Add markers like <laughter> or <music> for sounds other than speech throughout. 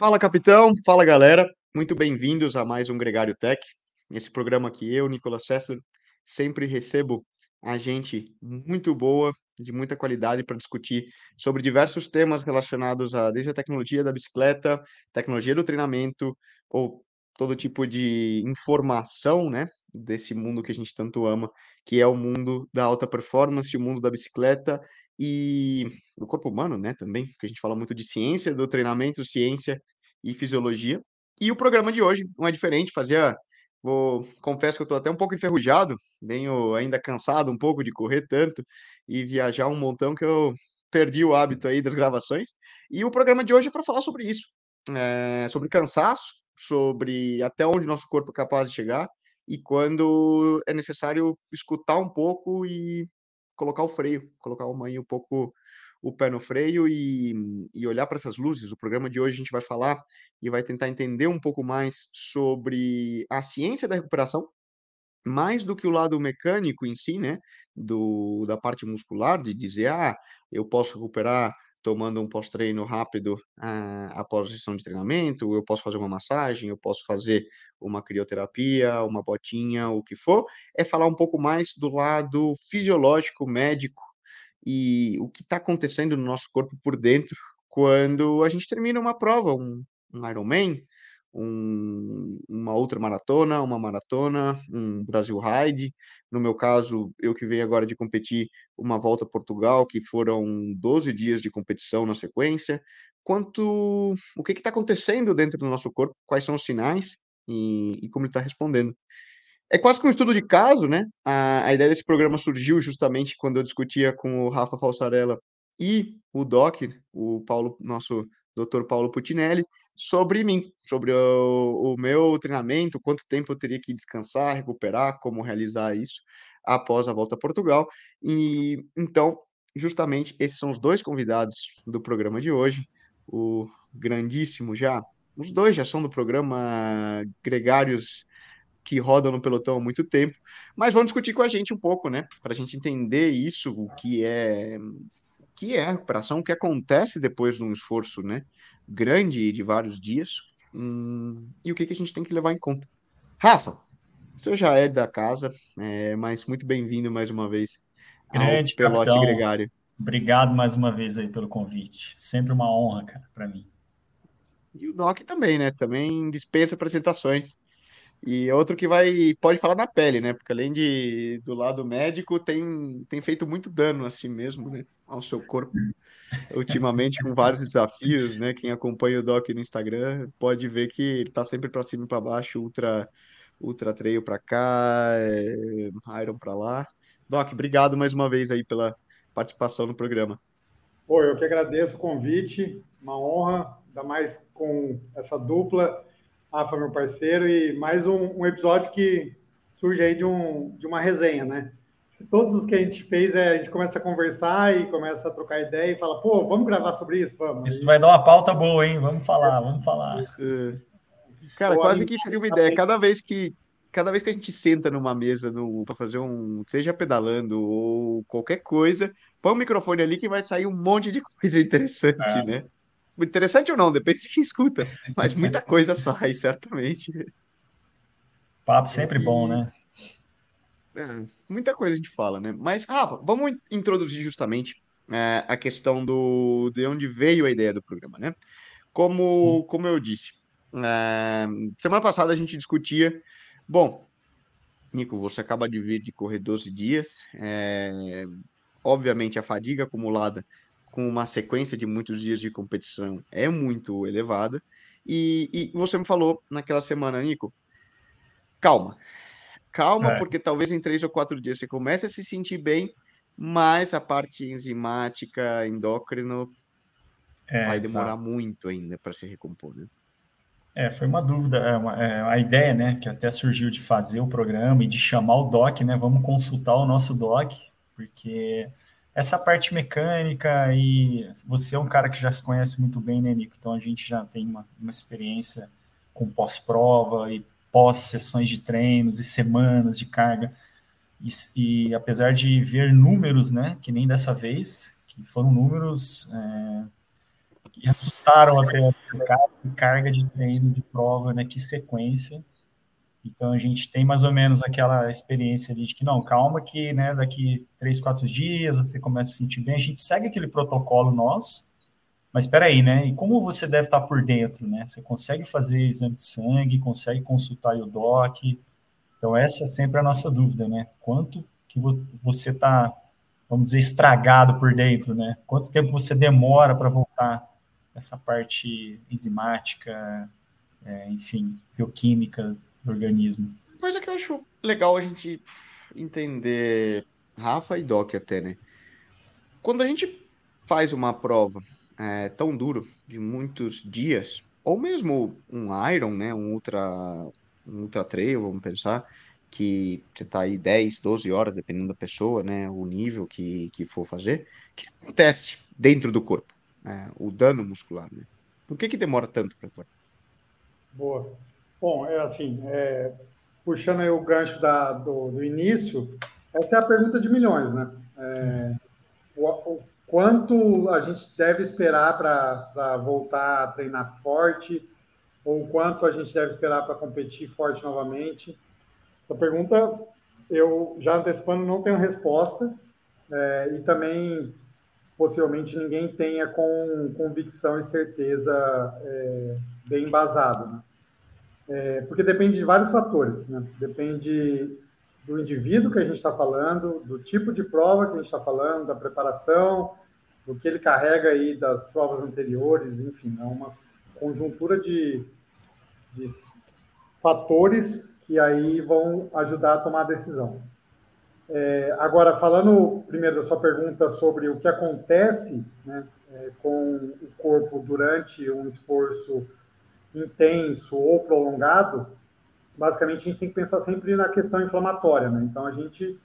Fala, capitão. Fala, galera. Muito bem-vindos a mais um Gregário Tech. Nesse programa que eu, Nicolas Sessler, sempre recebo a gente muito boa, de muita qualidade para discutir sobre diversos temas relacionados a desde a tecnologia da bicicleta, tecnologia do treinamento ou todo tipo de informação, né, desse mundo que a gente tanto ama, que é o mundo da alta performance, o mundo da bicicleta e do corpo humano, né, também, porque a gente fala muito de ciência do treinamento, ciência e fisiologia. E o programa de hoje não é diferente, fazia vou confesso que eu estou até um pouco enferrujado, venho ainda cansado um pouco de correr tanto e viajar um montão que eu perdi o hábito aí das gravações. E o programa de hoje é para falar sobre isso, eh, sobre cansaço, sobre até onde nosso corpo é capaz de chegar e quando é necessário escutar um pouco e colocar o freio, colocar uma aí um pouco o pé no freio e e olhar para essas luzes. O programa de hoje a gente vai falar e vai tentar entender um pouco mais sobre a ciência da recuperação, mais do que o lado mecânico em si, né, do da parte muscular, de dizer: "Ah, eu posso recuperar tomando um pós-treino rápido, ah, após a sessão de treinamento, eu posso fazer uma massagem, eu posso fazer uma crioterapia, uma botinha, o que for". É falar um pouco mais do lado fisiológico, médico e o que está acontecendo no nosso corpo por dentro quando a gente termina uma prova, um um Ironman, um uma outra maratona, uma maratona, um Brasil Ride. No meu caso, eu que venho agora de competir uma Volta a Portugal, que foram 12 dias de competição na sequência. Quanto o que está acontecendo dentro do nosso corpo, quais são os sinais e e como ele está respondendo. É quase que um estudo de caso, né, a a ideia desse programa surgiu justamente quando eu discutia com o Rafa Falsarella e o doc, o Paulo nosso doutor Paulo Putinelli, sobre mim, sobre o o meu treinamento, quanto tempo eu teria que descansar, recuperar, como realizar isso após a volta a Portugal. E, então, justamente esses são os 2 convidados do programa de hoje, o grandíssimo já os 2 já são do programa, gregários que rodam no pelotão há muito tempo, mas vão discutir com a gente um pouco, né, pra gente entender isso, o que é que é a recuperação, o que acontece depois de um esforço, né, grande de vários dias, hum, e o que que a gente tem que levar em conta. Rafa, você já é da casa, eh, mas muito bem-vindo mais uma vez ao Grande Pelote capitão, Gregário. obrigado mais uma vez aí pelo convite. Sempre uma honra, cara, para mim. E o doc também, né, também dispensa apresentações. E outro que vai pode falar na pele, né, porque além de do lado médico, tem tem feito muito dano a si mesmo, né, ao seu corpo, ultimamente com vários desafios, né, quem acompanha o doc no Instagram pode ver que ele tá sempre para cima e para baixo, ultra ultra trail para cá, eh, Iron para lá. Doc, obrigado mais uma vez aí pela participação no programa. Pô, eu que agradeço o convite, uma honra, ainda mais com essa dupla, Rafa, meu parceiro, e mais um, um episódio que surge aí de, um, de uma resenha, né? Todos os que a gente fez, é, a gente começa a conversar e começa a trocar ideia e fala, pô, vamos gravar sobre isso? Vamos. Isso vai dar uma pauta boa, hein? Vamos falar, vamos falar. É. Cara, Pô, quase que seria uma ideia. Cada vez que cada vez que a gente senta numa mesa no para fazer um, seja pedalando ou qualquer coisa, põe o microfone ali que vai sair um monte de coisa interessante, É. né? Interessante ou não, depende de quem escuta, mas muita coisa sai, certamente. Papo sempre bom, né? É, muita coisa a gente fala, né? Mas, Rafa, vamos introduzir justamente é, a questão do de onde veio a ideia do programa, né? Como, Sim. como eu disse, é, semana passada a gente discutia. Bom, Nico, você acaba de vir de correr 12 dias. é, obviamente, a fadiga acumulada com uma sequência de muitos dias de competição é muito elevada. E, e você me falou naquela semana, Nico, calma. Calma, É. porque talvez em três ou quatro dias você comece a se sentir bem, mas a parte enzimática, endócrino, É, vai demorar exato. muito ainda para se recompor, né? É, foi uma dúvida, é uma- é, a ideia, né, que até surgiu de fazer o programa e de chamar o doc, né? Vamos consultar o nosso doc, porque essa parte mecânica e você é um cara que já se conhece muito bem, né, Nico? Então a gente já tem uma, uma experiência com pós-prova e pós-sessões de treinos e semanas de carga. E, e apesar de ver números, né, que nem dessa vez, que foram números é, e assustaram até a carga de treino de prova, né? Que sequência. Então a gente tem mais ou menos aquela experiência ali de que não, calma que né, daqui três, quatro dias você começa a se sentir bem, a gente segue aquele protocolo nosso, mas espera aí, né? E como você deve estar por dentro, né? Você consegue fazer exame de sangue, consegue consultar o doc. Então essa é sempre a nossa dúvida, né? Quanto que você está, vamos dizer, estragado por dentro, né? Quanto tempo você demora para voltar essa parte enzimática, é, enfim, bioquímica do organismo. Coisa que eu acho legal a gente entender, Rafa e Doc até, né? Quando a gente faz uma prova é, tão duro, de muitos dias, ou mesmo um Iron, né? Um Ultra, um ultra Trail, vamos pensar, que você tá aí 10, 12 horas, dependendo da pessoa, né? O nível que, que for fazer, o que acontece dentro do corpo? Né? O dano muscular, né? Por que que demora tanto para Boa. Bom, é assim, é, puxando aí o gancho da, do, do, início, essa é a pergunta de milhões, né? É, o, o, quanto a gente deve esperar para voltar a treinar forte, ou quanto a gente deve esperar para competir forte novamente? Essa pergunta, eu já antecipando, não tenho resposta, é, e também possivelmente ninguém tenha com convicção e certeza é, bem embasado, né? É, porque depende de vários fatores, né? Depende do indivíduo que a gente está falando, do tipo de prova que a gente está falando, da preparação, do que ele carrega aí das provas anteriores, enfim, é uma conjuntura de, de fatores que aí vão ajudar a tomar a decisão. É, agora, falando primeiro da sua pergunta sobre o que acontece né, é, com o corpo durante um esforço intenso ou prolongado, basicamente a gente tem que pensar sempre na questão inflamatória, né? Então a gente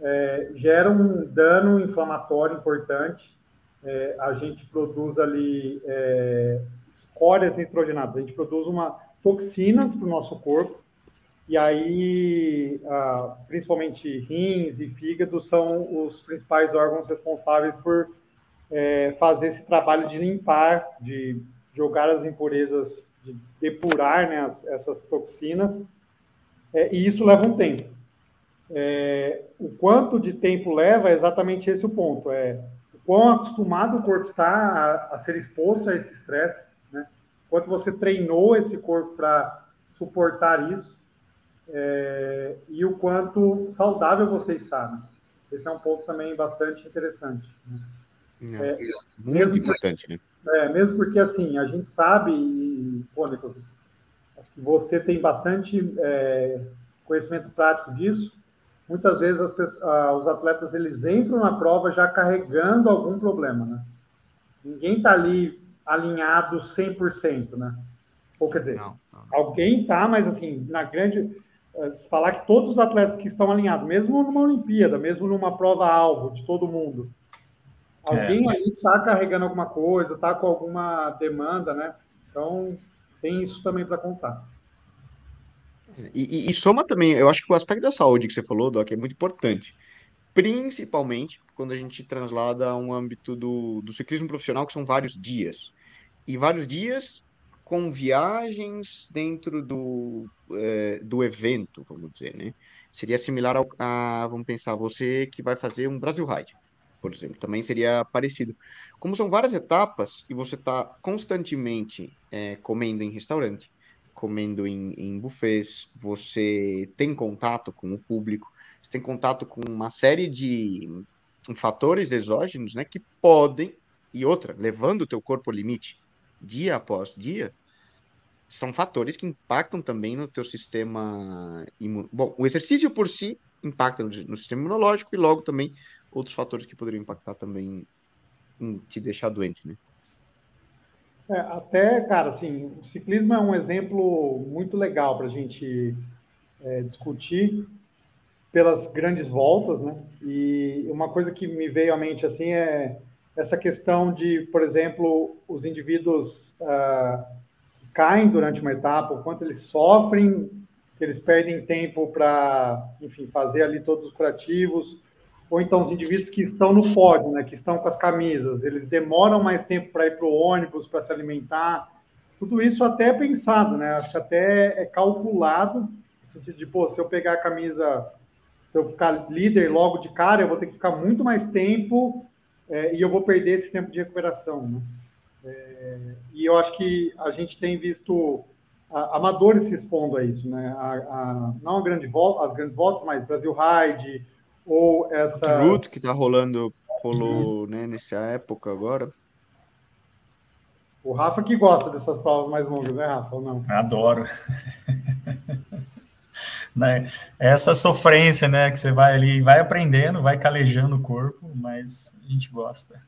é, gera um dano inflamatório importante, é, a gente produz ali é, escórias nitrogenadas, a gente produz uma toxinas para o nosso corpo, e aí, principalmente rins e fígado são os principais órgãos responsáveis por é, fazer esse trabalho de limpar, de jogar as impurezas de depurar né, as, essas toxinas, é, e isso leva um tempo. É, o quanto de tempo leva é exatamente esse o ponto, é o quão acostumado o corpo está a, a ser exposto a esse estresse, né? quanto você treinou esse corpo para suportar isso, é, e o quanto saudável você está. Né? Esse é um ponto também bastante interessante. Né? É, é muito importante, né? É, mesmo porque, assim, a gente sabe, e, pô, Nicolas, acho que você tem bastante é, conhecimento prático disso. Muitas vezes as pessoas, ah, os atletas eles entram na prova já carregando algum problema, né? Ninguém está ali alinhado 100%, né? Ou quer dizer, não, não. alguém está, mas assim, na grande. Eh, se falar que todos os atletas que estão alinhados, mesmo numa Olimpíada, mesmo numa prova-alvo de todo mundo, Alguém é. aí está carregando alguma coisa, está com alguma demanda, né? Então, tem isso também para contar. E, e, e, soma também, eu acho que o aspecto da saúde que você falou, Doc, é muito importante. Principalmente quando a gente translada a um âmbito do, do ciclismo profissional, que são vários dias. E vários dias com viagens dentro do, é, do evento, vamos dizer, né? Seria similar ao, a, vamos pensar, você que vai fazer um Brasil Ride por exemplo, também seria parecido. Como são várias etapas e você está constantemente é, comendo em restaurante, comendo em, em buffets, você tem contato com o público, você tem contato com uma série de fatores exógenos, né, que podem e outra, levando o teu corpo ao limite dia após dia, são fatores que impactam também no teu sistema imun... Bom, o exercício por si impacta no, no sistema imunológico e logo também outros fatores que poderiam impactar também em te deixar doente, né? É, até, cara, assim, o ciclismo é um exemplo muito legal para a gente é, discutir pelas grandes voltas, né? E uma coisa que me veio à mente, assim, é essa questão de, por exemplo, os indivíduos uh, caem durante uma etapa, o quanto eles sofrem, que eles perdem tempo para, enfim, fazer ali todos os curativos, ou então os indivíduos que estão no pódio, né, que estão com as camisas, eles demoram mais tempo para ir para o ônibus, para se alimentar. Tudo isso até é pensado, né? Acho que até é calculado, no sentido de, pô, se eu pegar a camisa, se eu ficar líder logo de cara, eu vou ter que ficar muito mais tempo é, e eu vou perder esse tempo de recuperação, né? É, e eu acho que a gente tem visto amadores se expondo a isso, né? A, a, não a grande volta, as grandes voltas, mas Brasil Ride, ou essa. Root que tá rolando, rolou né, nessa época agora. O Rafa que gosta dessas provas mais longas, né, Rafa? Ou não? Adoro. <laughs> né? Essa sofrência, né? Que você vai ali, vai aprendendo, vai calejando o corpo, mas a gente gosta.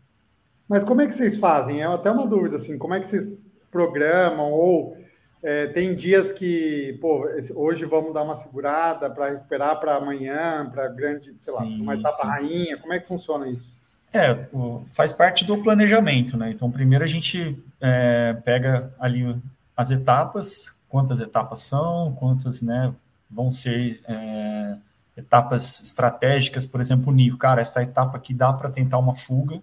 Mas como é que vocês fazem? É até uma dúvida, assim, como é que vocês programam ou é, tem dias que, pô, hoje vamos dar uma segurada para recuperar para amanhã, para grande, sei sim, lá, uma etapa sim. rainha. Como é que funciona isso? É, faz parte do planejamento, né? Então, primeiro a gente é, pega ali as etapas, quantas etapas são, quantas, né, vão ser é, etapas estratégicas, por exemplo, o Nico, cara, essa etapa aqui dá para tentar uma fuga,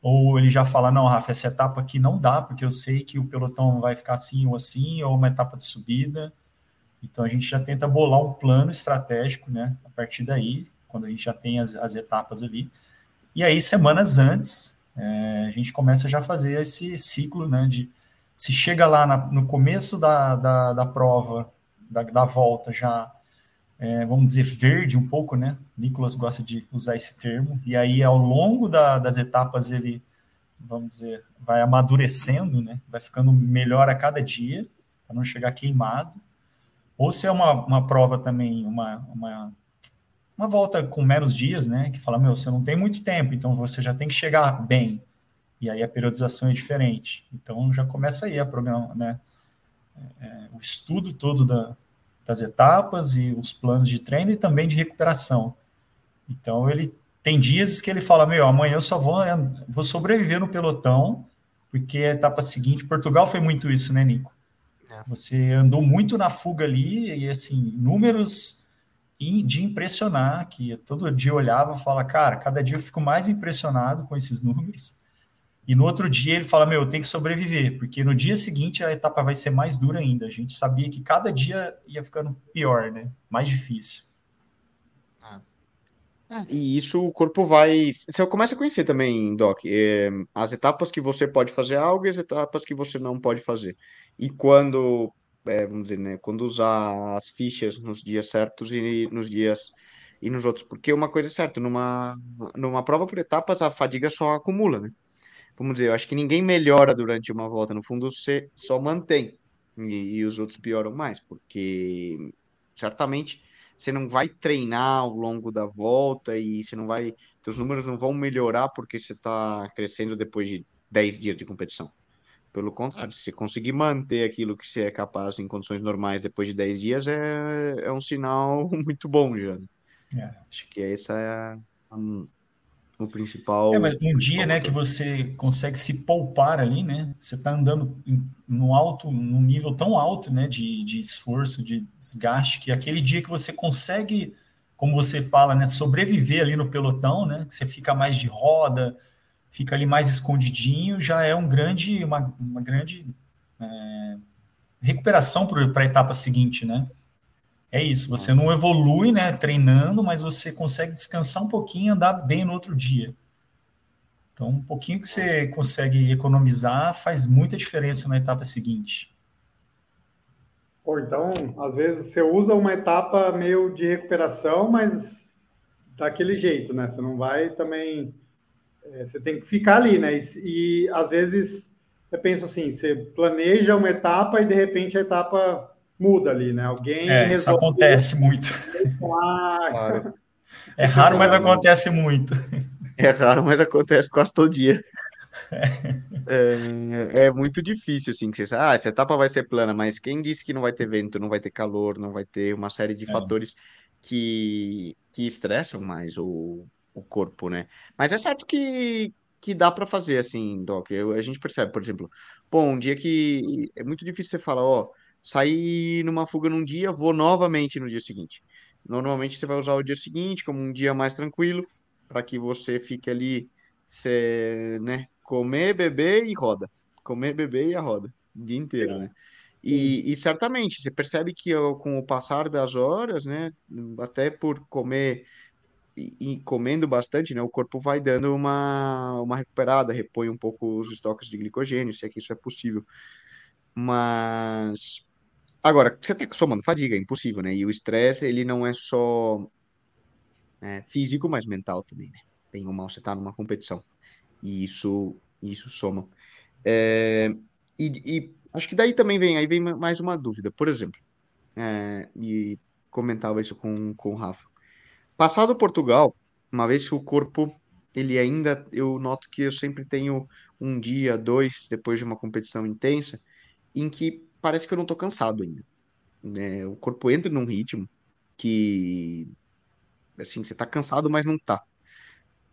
ou ele já fala, não, Rafa, essa etapa aqui não dá, porque eu sei que o pelotão vai ficar assim ou assim, ou uma etapa de subida. Então a gente já tenta bolar um plano estratégico, né? A partir daí, quando a gente já tem as, as etapas ali. E aí, semanas antes, é, a gente começa já a fazer esse ciclo, né? De se chega lá na, no começo da, da, da prova, da, da volta, já é, vamos dizer, verde um pouco, né? Nicolas gosta de usar esse termo. E aí, ao longo da, das etapas, ele, vamos dizer, vai amadurecendo, né? Vai ficando melhor a cada dia, para não chegar queimado. Ou se é uma, uma prova também, uma, uma, uma volta com menos dias, né? Que fala, meu, você não tem muito tempo, então você já tem que chegar bem. E aí a periodização é diferente. Então já começa aí a programa, né? É, é o estudo todo da, das etapas e os planos de treino e também de recuperação. Então ele tem dias que ele fala: Meu, amanhã eu só vou, vou sobreviver no pelotão, porque a etapa seguinte, Portugal foi muito isso, né, Nico? É. Você andou muito na fuga ali e assim, números de impressionar, que todo dia eu olhava e falava, cara, cada dia eu fico mais impressionado com esses números. E no outro dia ele fala: Meu, eu tenho que sobreviver, porque no dia seguinte a etapa vai ser mais dura ainda. A gente sabia que cada dia ia ficando pior, né? Mais difícil. Ah. É, e isso o corpo vai. Você começa a conhecer também, Doc, é, as etapas que você pode fazer algo e as etapas que você não pode fazer. E quando, é, vamos dizer, né, quando usar as fichas nos dias certos e nos dias e nos outros. Porque uma coisa é certa, numa, numa prova por etapas a fadiga só acumula, né? Vamos dizer, eu acho que ninguém melhora durante uma volta. No fundo, você só mantém. E, e os outros pioram mais, porque certamente você não vai treinar ao longo da volta e você não vai. Seus números não vão melhorar porque você está crescendo depois de 10 dias de competição. Pelo contrário, se você conseguir manter aquilo que você é capaz em condições normais depois de 10 dias, é, é um sinal <laughs> muito bom já. É. Acho que essa é a, o principal. É, mas um dia, né, que você consegue se poupar ali, né? Você está andando no alto, num nível tão alto, né, de, de esforço, de desgaste, que aquele dia que você consegue, como você fala, né, sobreviver ali no pelotão, né? Que você fica mais de roda, fica ali mais escondidinho, já é um grande, uma, uma grande é, recuperação para a etapa seguinte, né? É isso, você não evolui, né, treinando, mas você consegue descansar um pouquinho e andar bem no outro dia. Então, um pouquinho que você consegue economizar faz muita diferença na etapa seguinte. Ou então, às vezes você usa uma etapa meio de recuperação, mas daquele jeito, né? Você não vai também. É, você tem que ficar ali, né? E, e às vezes eu penso assim: você planeja uma etapa e de repente a etapa muda ali, né? Alguém. É, isso acontece <laughs> muito. Claro. É raro, mas acontece muito. É raro, mas acontece quase todo dia. É, é muito difícil, assim, que você ah, essa etapa vai ser plana, mas quem disse que não vai ter vento, não vai ter calor, não vai ter uma série de é. fatores que, que estressam mais o, o corpo, né? Mas é certo que, que dá para fazer, assim, Doc. Eu, a gente percebe, por exemplo, pô, um dia que é muito difícil você falar, ó, saí numa fuga num dia, vou novamente no dia seguinte. Normalmente você vai usar o dia seguinte como um dia mais tranquilo para que você fique ali, né, comer, beber e roda. Comer, beber e a roda, o dia inteiro, Sim. né? E, e certamente, você percebe que com o passar das horas, né, até por comer e, e comendo bastante, né, o corpo vai dando uma, uma recuperada, repõe um pouco os estoques de glicogênio, se é que isso é possível. Mas agora, você está somando fadiga, é impossível, né? E o estresse, ele não é só é, físico, mas mental também, né? Bem ou mal, você está numa competição. E isso, isso soma. É, e, e acho que daí também vem, aí vem mais uma dúvida. Por exemplo, é, e comentava isso com, com o Rafa. Passado Portugal, uma vez que o corpo, ele ainda, eu noto que eu sempre tenho um dia, dois, depois de uma competição intensa, em que parece que eu não tô cansado ainda. né? o corpo entra num ritmo que, assim, você tá cansado, mas não tá.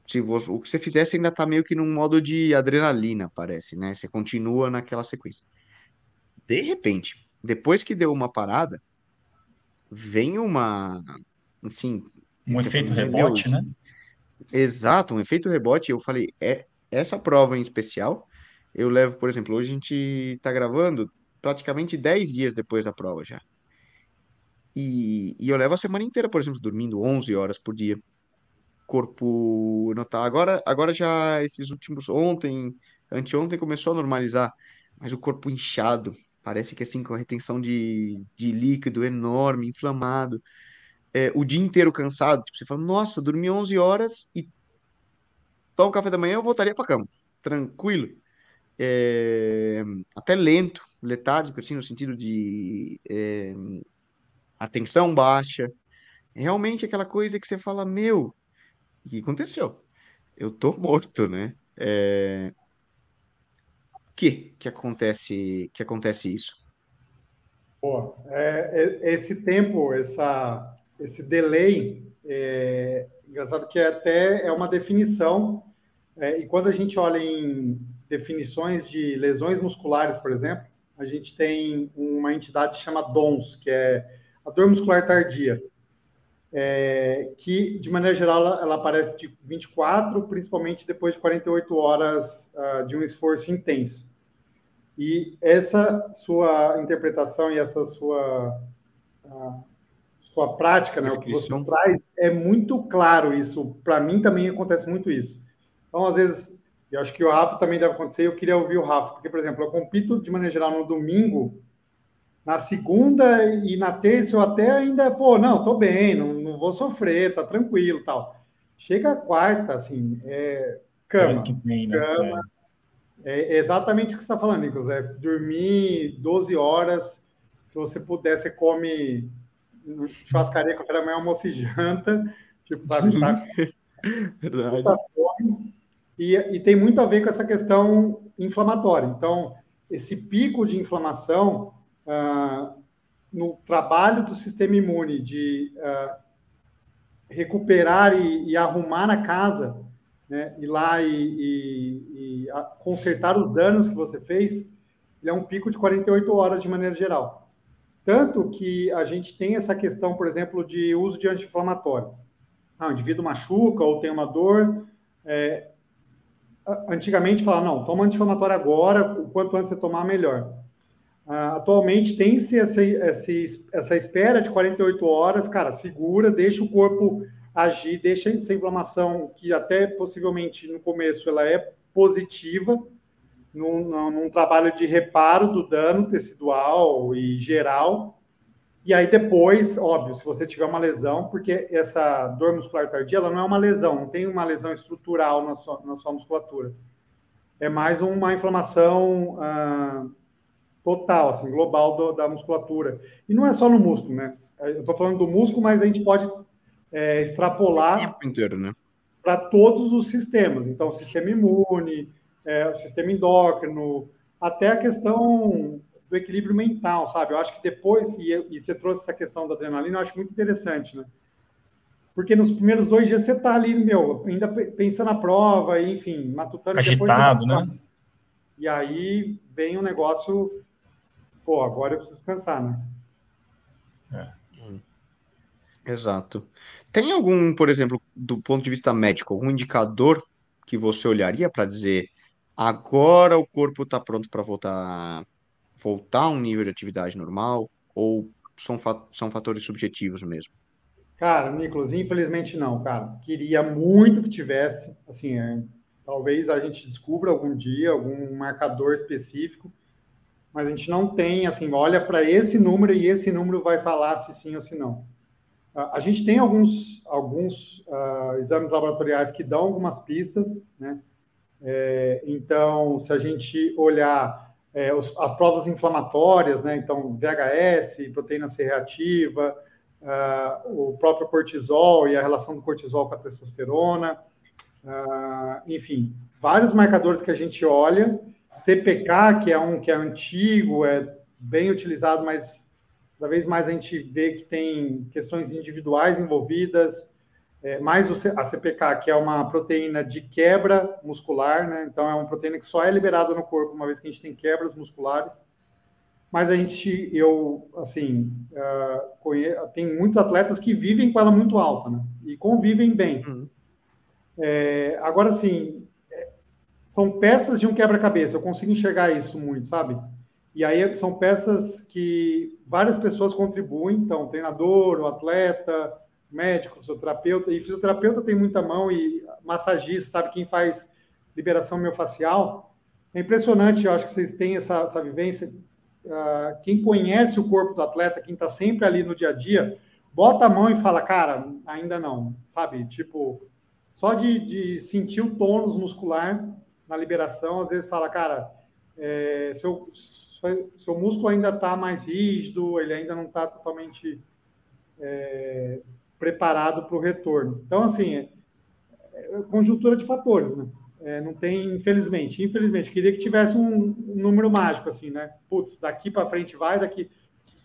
Se você, o que você você ainda tá meio que num modo de adrenalina, parece, né? Você continua naquela sequência. De repente, depois que deu uma parada, vem uma, assim, Um efeito rebote, né? exato, um efeito rebote. Eu falei, é essa prova em especial, eu levo, por exemplo, hoje a gente tá gravando praticamente 10 dias depois da prova já. E, e eu levo a semana inteira, por exemplo, dormindo 11 horas por dia. Corpo não. Agora, agora já esses últimos ontem, anteontem começou a normalizar, mas o corpo inchado, parece que assim com a retenção de, de líquido enorme, inflamado. É, o dia inteiro cansado, tipo, você fala, nossa, dormi 11 horas e tomo café da manhã, eu voltaria para cama, tranquilo. É, até lento, letárgico, assim, no sentido de é, atenção baixa. Realmente aquela coisa que você fala, meu, o que aconteceu? Eu tô morto, né? É... Que que acontece, que acontece isso? Pô, é, é- esse tempo, essa, esse delay, é engraçado que até é uma definição, é, e quando a gente olha em definições de lesões musculares, por exemplo, a gente tem uma entidade que chama DONS, que é a dor muscular tardia, é, que, de maneira geral, ela, ela aparece de 24, principalmente depois de 48 horas ah, de um esforço intenso. E essa sua interpretação e essa sua, a sua prática, né, o que você traz, é muito claro isso. Para mim também acontece muito isso. Então, às vezes, eu acho que o Rafa também deve acontecer, eu queria ouvir o Rafa, porque, por exemplo, eu compito de maneira geral no domingo, na segunda e na terça eu até ainda, pô, não, tô bem, não, não vou sofrer, tá tranquilo tal. Chega a quarta, assim, é, Parece que cama, tem, né? cama, é exatamente o que você está falando, Nicolas. É dormir 12 horas. Se você puder, você come churrascaria, café da manhã, almoço e janta. Tipo, sabe? Tá <laughs> Verdade. fome. E, e tem muito a ver com essa questão inflamatória. Então, esse pico de inflamação ah, no trabalho do sistema imune de ah, recuperar e, e arrumar a casa, né, ir lá e, e- e, consertar os danos que você fez, ele é um pico de 48 horas de maneira geral. Tanto que a gente tem essa questão, por exemplo, de uso de anti-inflamatório. Ah, o indivíduo machuca ou tem uma dor. é, antigamente falava, não, toma anti-inflamatório agora, o quanto antes você tomar, melhor. Ah, atualmente tem-se essa, essa, espera de 48 horas, cara, segura, deixa o corpo agir, deixa essa inflamação, que até possivelmente no começo ela é positiva, num- num trabalho de reparo do dano tecidual e geral. E aí depois, óbvio, se você tiver uma lesão, porque essa dor muscular tardia, ela não é uma lesão, não tem uma lesão estrutural na sua, na sua musculatura. É mais uma inflamação ah, total, assim, global do- da musculatura. E não é só no músculo, né? Eu estou falando do músculo, mas a gente pode é, O extrapolar inteiro, né? para todos os sistemas. Então, sistema imune, é, sistema endócrino, até a questão do equilíbrio mental, sabe? Eu acho que depois, e, e você trouxe essa questão da adrenalina, eu acho muito interessante, né? Porque nos primeiros dois dias você está ali, meu, ainda pe- pensando na prova, enfim, matutando. Agitado, você- né? E aí vem um negócio, pô, agora eu preciso descansar, né? Exato. Tem algum, por exemplo, do ponto de vista médico, algum indicador que você olharia para dizer agora o corpo está pronto para voltar, voltar a um nível de atividade normal? Ou são, são fatores subjetivos mesmo? Cara, Nicolas, infelizmente não, cara. Queria muito que tivesse, assim, é, talvez a gente descubra algum dia algum marcador específico, mas a gente não tem, assim, olha para esse número e esse número vai falar se sim ou se não. A gente tem alguns, alguns uh, exames laboratoriais que dão algumas pistas, né? É, então, se a gente olhar é, os, as provas inflamatórias, né? Então, VHS, proteína C reativa, uh, o próprio cortisol e a relação do cortisol com a testosterona, uh, enfim, vários marcadores que a gente olha. CPK, que é um que é antigo, é bem utilizado, mas cada vez mais a gente vê que tem questões individuais envolvidas, é, mais a CPK, que é uma proteína de quebra muscular, né? Então, é uma proteína que só é liberada no corpo uma vez que a gente tem quebras musculares. Mas a gente, eu, assim, uh, conheço, tem muitos atletas que vivem com ela muito alta, né? E convivem bem. Uhum. É, agora, assim, é, são peças de um quebra-cabeça. Eu consigo enxergar isso muito, sabe? E aí são peças que várias pessoas contribuem, então, o treinador, o atleta, médico, fisioterapeuta, e fisioterapeuta tem muita mão, e massagista, sabe, quem faz liberação miofascial. É impressionante, eu acho que vocês têm essa, essa vivência. Uh, quem conhece o corpo do atleta, quem está sempre ali no dia a dia, bota a mão e fala, cara, ainda não, sabe? Tipo, só de, de sentir o tônus muscular na liberação, às vezes fala, cara, é, se eu seu músculo ainda está mais rígido, ele ainda não está totalmente é, preparado para o retorno. Então, assim, é, é, conjuntura de fatores, né? É, não tem, infelizmente, infelizmente, queria que tivesse um, um número mágico, assim, né? Putz, daqui para frente vai, daqui,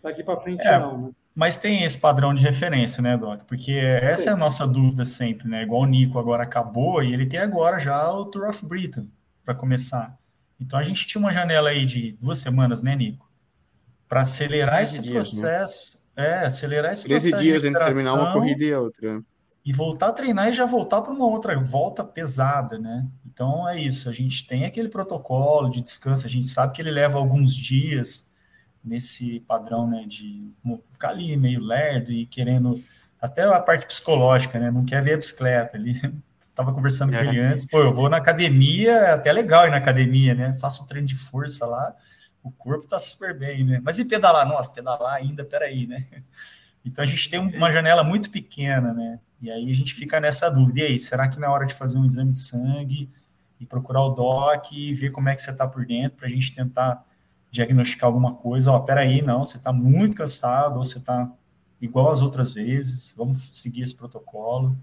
daqui para frente é, não, né? Mas tem esse padrão de referência, né, Doc? Porque essa Sim. é a nossa dúvida sempre, né? Igual o Nico agora acabou e ele tem agora já o Tour of Britain para começar. Então a gente tinha uma janela aí de duas semanas, né, Nico? Para acelerar esse dias, né? processo. Né? É, acelerar esse 13 processo. 13 dias entre terminar uma corrida e outra. E voltar a treinar e já voltar para uma outra volta pesada, né? Então é isso. A gente tem aquele protocolo de descanso, a gente sabe que ele leva alguns dias nesse padrão, né? De ficar ali meio lerdo e querendo. Até a parte psicológica, né? Não quer ver a bicicleta ali. <laughs> Tava conversando com ele é. antes, pô, eu vou na academia, é até legal ir na academia, né? Faço um treino de força lá, o corpo tá super bem, né? Mas e pedalar? Nossa, pedalar ainda, peraí, né? <laughs> Então a gente tem uma janela muito pequena, né? E aí a gente fica nessa dúvida. E aí, será que na hora de fazer um exame de sangue e procurar o DOC e ver como é que você tá por dentro, para a gente tentar diagnosticar alguma coisa? Ó, peraí, não, você tá muito cansado, ou você tá igual às outras vezes, vamos seguir esse protocolo.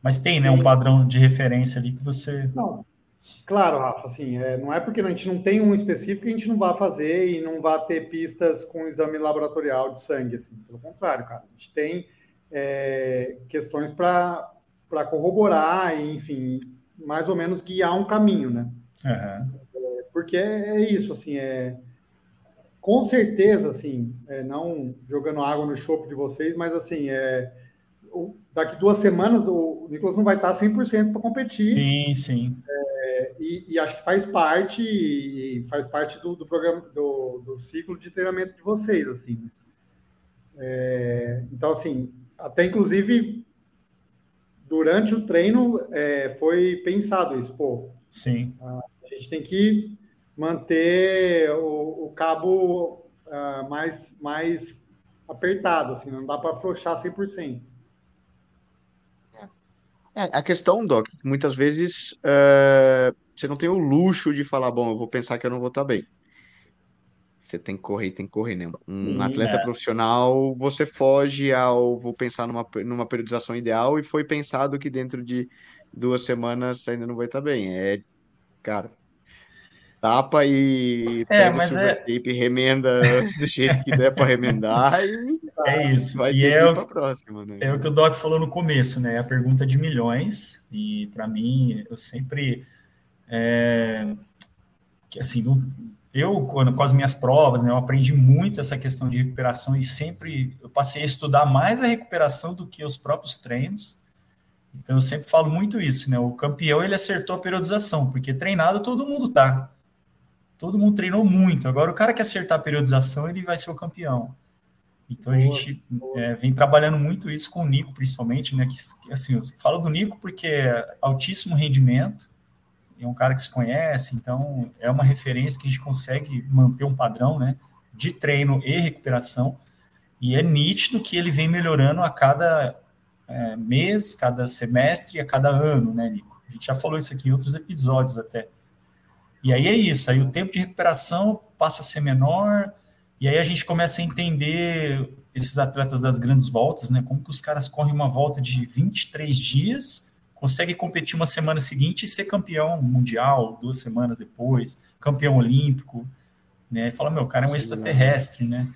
Mas tem, né, um padrão de referência ali que você. Não. Claro, Rafa, assim, é, não é porque a gente não tem um específico que a gente não vai fazer e não vai ter pistas com exame laboratorial de sangue, assim. Pelo contrário, cara, a gente tem é, questões para corroborar e, enfim, mais ou menos guiar um caminho, né? Uhum. É, porque é, isso, assim, é com certeza, assim, é, não jogando água no chope de vocês, mas assim, é daqui duas semanas o Nicolas não vai estar 100% para competir. Sim, sim. É, e, e, acho que faz parte faz parte do, do programa do, do, ciclo de treinamento de vocês, assim. É, então, assim, até inclusive durante o treino é, foi pensado isso, pô. Sim. A, gente tem que manter o, o cabo uh, mais mais apertado, assim, não dá para afrouxar 100%. É, a questão, Doc, muitas vezes é, você não tem o luxo de falar, bom, eu vou pensar que eu não vou estar bem. Você tem que correr, tem que correr, né? Um Sim, atleta é. profissional, você foge ao vou pensar numa, numa periodização ideal e foi pensado que dentro de duas semanas ainda não vai estar bem. É, cara, tapa e é, pega mas o é... tape, remenda <laughs> do jeito que der para remendar e é isso. Vai e é o, próxima, né? é o que o Doc falou no começo, né? A pergunta de milhões e para mim eu sempre é, que assim não, eu, quando, com as minhas provas, né, eu aprendi muito essa questão de recuperação e sempre eu passei a estudar mais a recuperação do que os próprios treinos. Então eu sempre falo muito isso, né? O campeão ele acertou a periodização, porque treinado todo mundo tá. Todo mundo treinou muito. Agora o cara que acertar a periodização, ele vai ser o campeão. Então a gente é, vem trabalhando muito isso com o Nico, principalmente, né? Que, assim, eu falo do Nico porque é altíssimo rendimento, é um cara que se conhece, então é uma referência que a gente consegue manter um padrão, né? De treino e recuperação. E é nítido que ele vem melhorando a cada é, mês, cada semestre, a cada ano, né, Nico? A gente já falou isso aqui em outros episódios até. E aí é isso, aí o tempo de recuperação passa a ser menor, e aí a gente começa a entender esses atletas das grandes voltas, né? Como que os caras correm uma volta de 23 dias, conseguem competir uma semana seguinte e ser campeão mundial duas semanas depois, campeão olímpico, né? Fala, meu, o cara é um extraterrestre, né?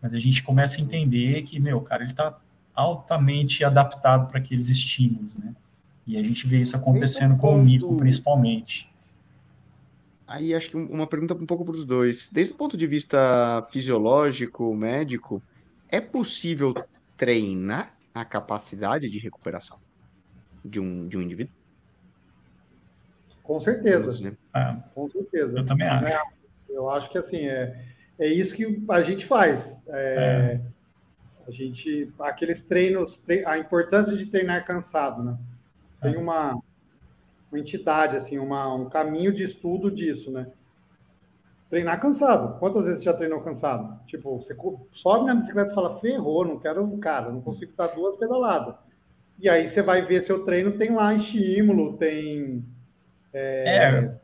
Mas a gente começa a entender que, meu, cara, ele tá altamente adaptado para aqueles estímulos, né? E a gente vê isso acontecendo com o Nico, principalmente. Aí acho que uma pergunta um pouco para os dois. Desde o ponto de vista fisiológico, médico, é possível treinar a capacidade de recuperação de um, de um indivíduo? Com certeza. É. Com certeza. Eu também acho. É, eu acho que assim, é, é isso que a gente faz. É, é. A gente, aqueles treinos, a importância de treinar cansado, né? Tem é. uma, uma entidade, assim, uma, um caminho de estudo disso, né? Treinar cansado. Quantas vezes você já treinou cansado? Tipo, você sobe na bicicleta e fala, ferrou, não quero, cara, não consigo dar duas pedaladas. E aí você vai ver seu treino, tem lá estímulo, tem. É, é,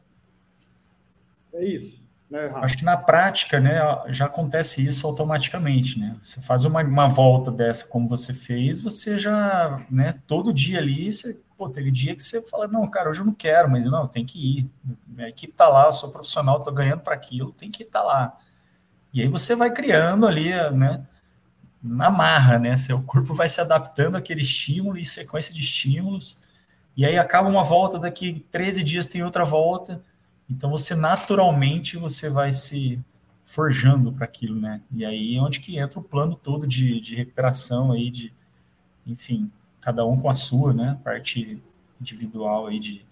é isso. Né, Acho que na prática, né, já acontece isso automaticamente, né? Você faz uma, uma volta dessa como você fez, você já, né, todo dia ali, você pô, teve dia que você fala, não, cara, hoje eu não quero, mas não, tem que ir. Minha equipe tá lá, sou profissional, tô ganhando para aquilo, tem que estar tá lá. E aí você vai criando ali, né, na marra, né? Seu corpo vai se adaptando àquele estímulo e sequência de estímulos. E aí acaba uma volta, daqui 13 dias tem outra volta. Então você naturalmente você vai se forjando para aquilo, né? E aí é onde que entra o plano todo de, de recuperação aí, de, enfim, cada um com a sua, né? Parte individual aí de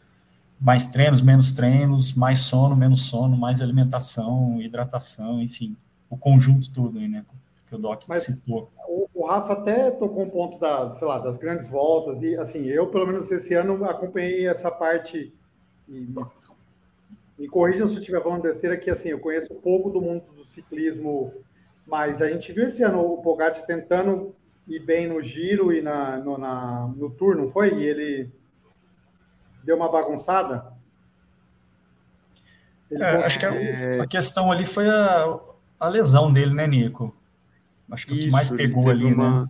mais treinos, menos treinos, mais sono, menos sono, mais alimentação, hidratação, enfim, o conjunto todo aí, né? Que o Doc Mas citou. O, o, Rafa até tocou um ponto da, sei lá, das grandes voltas e assim, eu pelo menos esse ano acompanhei essa parte e me corrijam se eu estiver falando besteira que assim, eu conheço pouco do mundo do ciclismo, mas a gente viu esse ano o Pogacar tentando ir bem no giro e na, no, na, no tour, não foi? E ele deu uma bagunçada? É, acho que a, a, questão ali foi a, a, lesão dele, né, Nico? Acho que Isso, o que mais pegou ali, uma... né?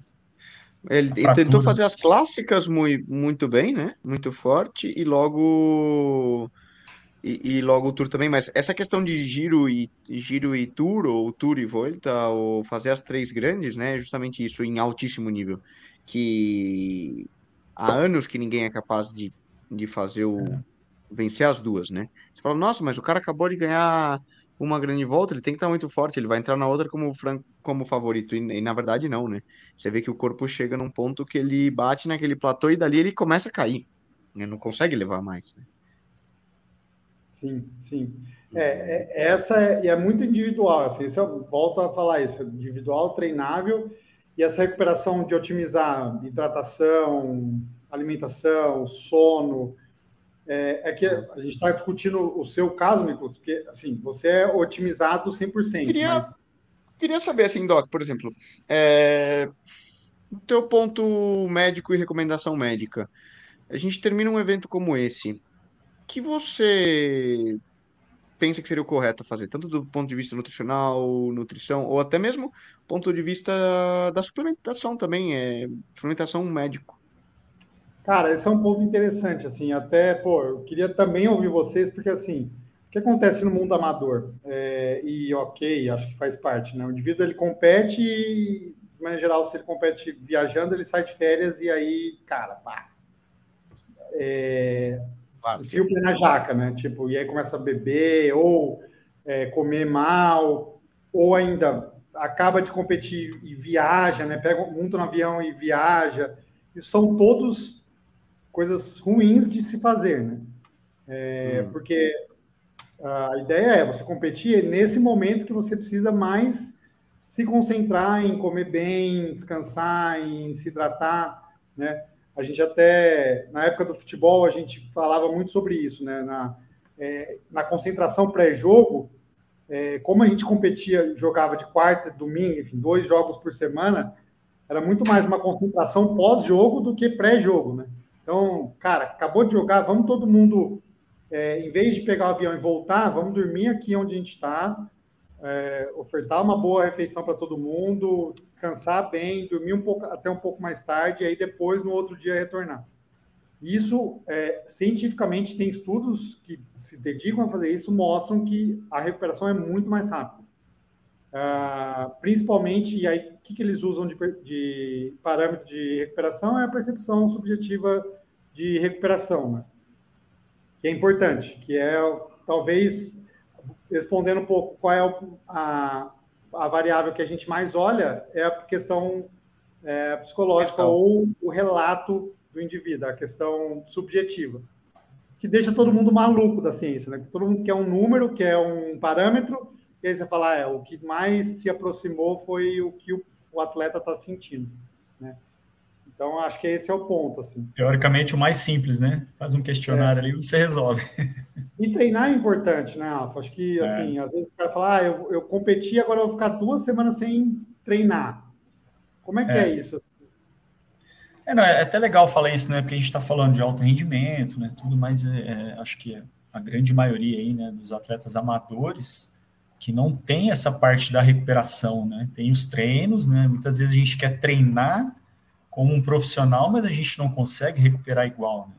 Ele, ele tentou fazer as clássicas muito, muito bem, né? Muito forte, e logo e, e, logo o Tour também, mas essa questão de giro e giro e Tour, ou Tour e Volta, ou fazer as três grandes, né? Justamente isso, em altíssimo nível. Que há anos que ninguém é capaz de, de fazer o. É. vencer as duas, né? Você fala, nossa, mas o cara acabou de ganhar uma grande volta, ele tem que estar muito forte, ele vai entrar na outra como, como favorito. E, e, na verdade, não, né? Você vê que o corpo chega num ponto que ele bate naquele platô e dali ele começa a cair. Né? Não consegue levar mais. Né? Sim, sim. É, é, essa é, é muito individual, assim, isso eu volto a falar isso, é individual, treinável, e essa recuperação de otimizar hidratação, alimentação, sono, é, é que a gente está discutindo o seu caso, Nicolas, porque, assim, você é otimizado 100%. Queria, mas... queria saber, assim, Doc, por exemplo, é, o teu ponto médico e recomendação médica, a gente termina um evento como esse, que você pensa que seria o correto fazer, tanto do ponto de vista nutricional, nutrição, ou até mesmo ponto de vista da suplementação também, é, suplementação médico? Cara, esse é um ponto interessante, assim, até, pô, eu queria também ouvir vocês, porque, assim, o que acontece no mundo amador? É, e, ok, acho que faz parte, né? O indivíduo, ele compete e, de maneira geral, se ele compete viajando, ele sai de férias e aí, cara, pá. É, Claro. Fio na jaca, né? Tipo, e aí começa a beber, ou é, comer mal, ou ainda acaba de competir e viaja, né? Pega, monta no avião e viaja. Isso são todos coisas ruins de se fazer, né? É, hum. Porque a ideia é você competir nesse momento que você precisa mais se concentrar em comer bem, descansar, em se hidratar, né? A gente até, na época do futebol, a gente falava muito sobre isso, né? Na, é, na concentração pré-jogo, é, como a gente competia, jogava de quarta, domingo, enfim, dois jogos por semana, era muito mais uma concentração pós-jogo do que pré-jogo, né? Então, cara, acabou de jogar, vamos todo mundo, é, em vez de pegar o avião e voltar, vamos dormir aqui onde a gente está, é, ofertar uma boa refeição para todo mundo, descansar bem, dormir um pouco até um pouco mais tarde, e aí depois no outro dia retornar. Isso, é, cientificamente, tem estudos que se dedicam a fazer isso, mostram que a recuperação é muito mais rápida. Uh, principalmente, e aí, o que, que eles usam de, de, parâmetro de recuperação é a percepção subjetiva de recuperação, né? que é importante, que é, talvez, respondendo um pouco qual é a, a variável que a gente mais olha, é a questão é, psicológica ou o relato do indivíduo, a questão subjetiva, que deixa todo mundo maluco da ciência, né? Todo mundo quer um número, quer um parâmetro, e aí você fala, ah, é, o que mais se aproximou foi o que o, o atleta está sentindo, né? Então, acho que esse é o ponto, assim. Teoricamente, o mais simples, né? Faz um questionário é. ali e você resolve. E treinar é importante, né, Alfa? Acho que, é. assim, às vezes o cara fala, ah, eu, eu competi, agora eu vou ficar duas semanas sem treinar. Como é que é, é isso? Assim? É, não, é até legal falar isso, né? Porque a gente está falando de alto rendimento, né? Tudo mais, é, é, acho que a grande maioria aí, né, dos atletas amadores que não tem essa parte da recuperação, né? Tem os treinos, né? Muitas vezes a gente quer treinar como um profissional, mas a gente não consegue recuperar igual, né?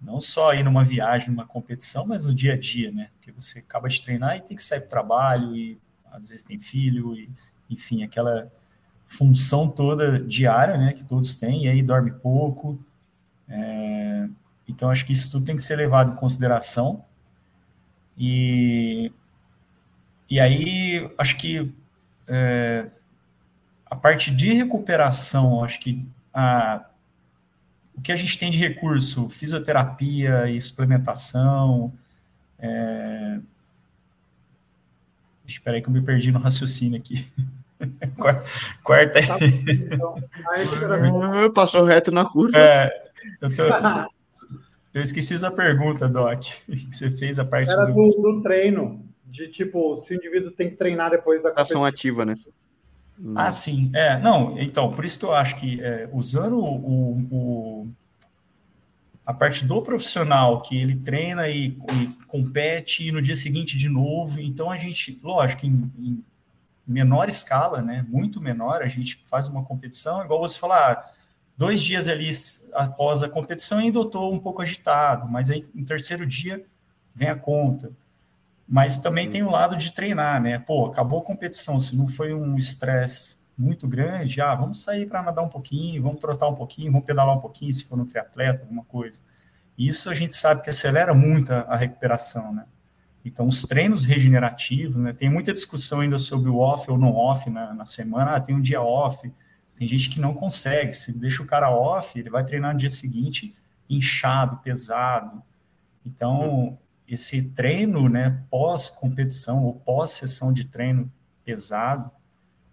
Não só ir numa viagem, numa competição, mas no dia a dia, né? Porque você acaba de treinar e tem que sair para o trabalho e às vezes tem filho e, enfim, aquela função toda diária, né, que todos têm, e aí dorme pouco. É, então, acho que isso tudo tem que ser levado em consideração. E, e aí, acho que é, a parte de recuperação, acho que a, o que a gente tem de recurso, fisioterapia e suplementação, é, Espera aí que eu me perdi no raciocínio aqui. Quarta. Tá então. Passou reto na curva. É, eu, tô... eu esqueci a pergunta, Doc. Você fez a parte Era do... do, do treino, de tipo, se o indivíduo tem que treinar depois da ação ativa, né? Ah, sim. É, não, então, por isso que eu acho que é, usando o, o, a parte do profissional, que ele treina e, e, compete e no dia seguinte de novo, então a gente, lógico, em, em menor escala, né, muito menor, a gente faz uma competição, igual você falar, ah, dois dias ali após a competição ainda eu estou um pouco agitado, mas aí no terceiro dia vem a conta. Mas também tem o lado de treinar, né? Pô, acabou a competição, se não foi um estresse muito grande, ah, vamos sair para nadar um pouquinho, vamos trotar um pouquinho, vamos pedalar um pouquinho, se for no triatleta, alguma coisa. Isso a gente sabe que acelera muito a, a recuperação, né? Então, os treinos regenerativos, né? Tem muita discussão ainda sobre o off ou não off na, na semana. Ah, tem um dia off. Tem gente que não consegue. Se deixa o cara off, ele vai treinar no dia seguinte inchado, pesado. Então, esse treino, né, pós-competição ou pós-sessão de treino pesado,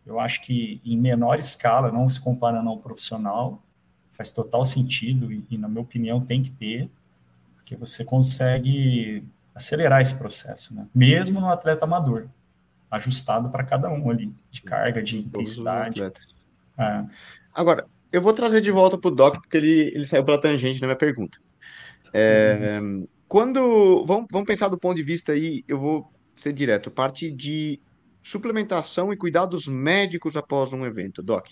eu acho que em menor escala, não se comparando ao profissional, faz total sentido e, e na minha opinião, tem que ter, porque você consegue acelerar esse processo, né? mesmo no atleta amador, ajustado para cada um ali, de carga, de intensidade. É. Agora, eu vou trazer de volta para o Doc, porque ele, ele saiu pela tangente na minha pergunta. É, uhum. Quando. Vamos, vamos pensar do ponto de vista aí, eu vou ser direto, parte de suplementação e cuidados médicos após um evento, Doc.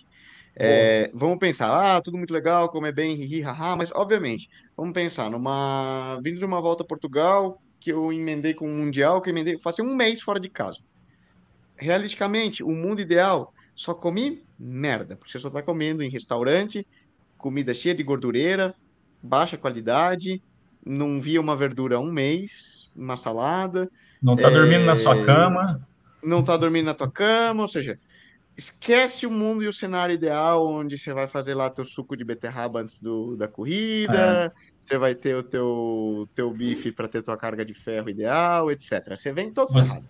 É, vamos pensar, ah, tudo muito legal, comer bem, hi, hi, haha, mas obviamente, vamos pensar numa vindo de uma volta a Portugal, que eu emendei com o Mundial, que eu emendei, passei um mês fora de casa. Realisticamente, o mundo ideal, só comi merda, porque você só tá comendo em restaurante, comida cheia de gordureira, baixa qualidade, não via uma verdura há um mês, uma salada. Não tá é... dormindo na sua cama. Não tá dormindo na tua cama, ou seja, esquece o mundo e o cenário ideal onde você vai fazer lá teu suco de beterraba antes do, da corrida, é. você vai ter o teu, teu bife para ter tua carga de ferro ideal, etc. Você vem todo você,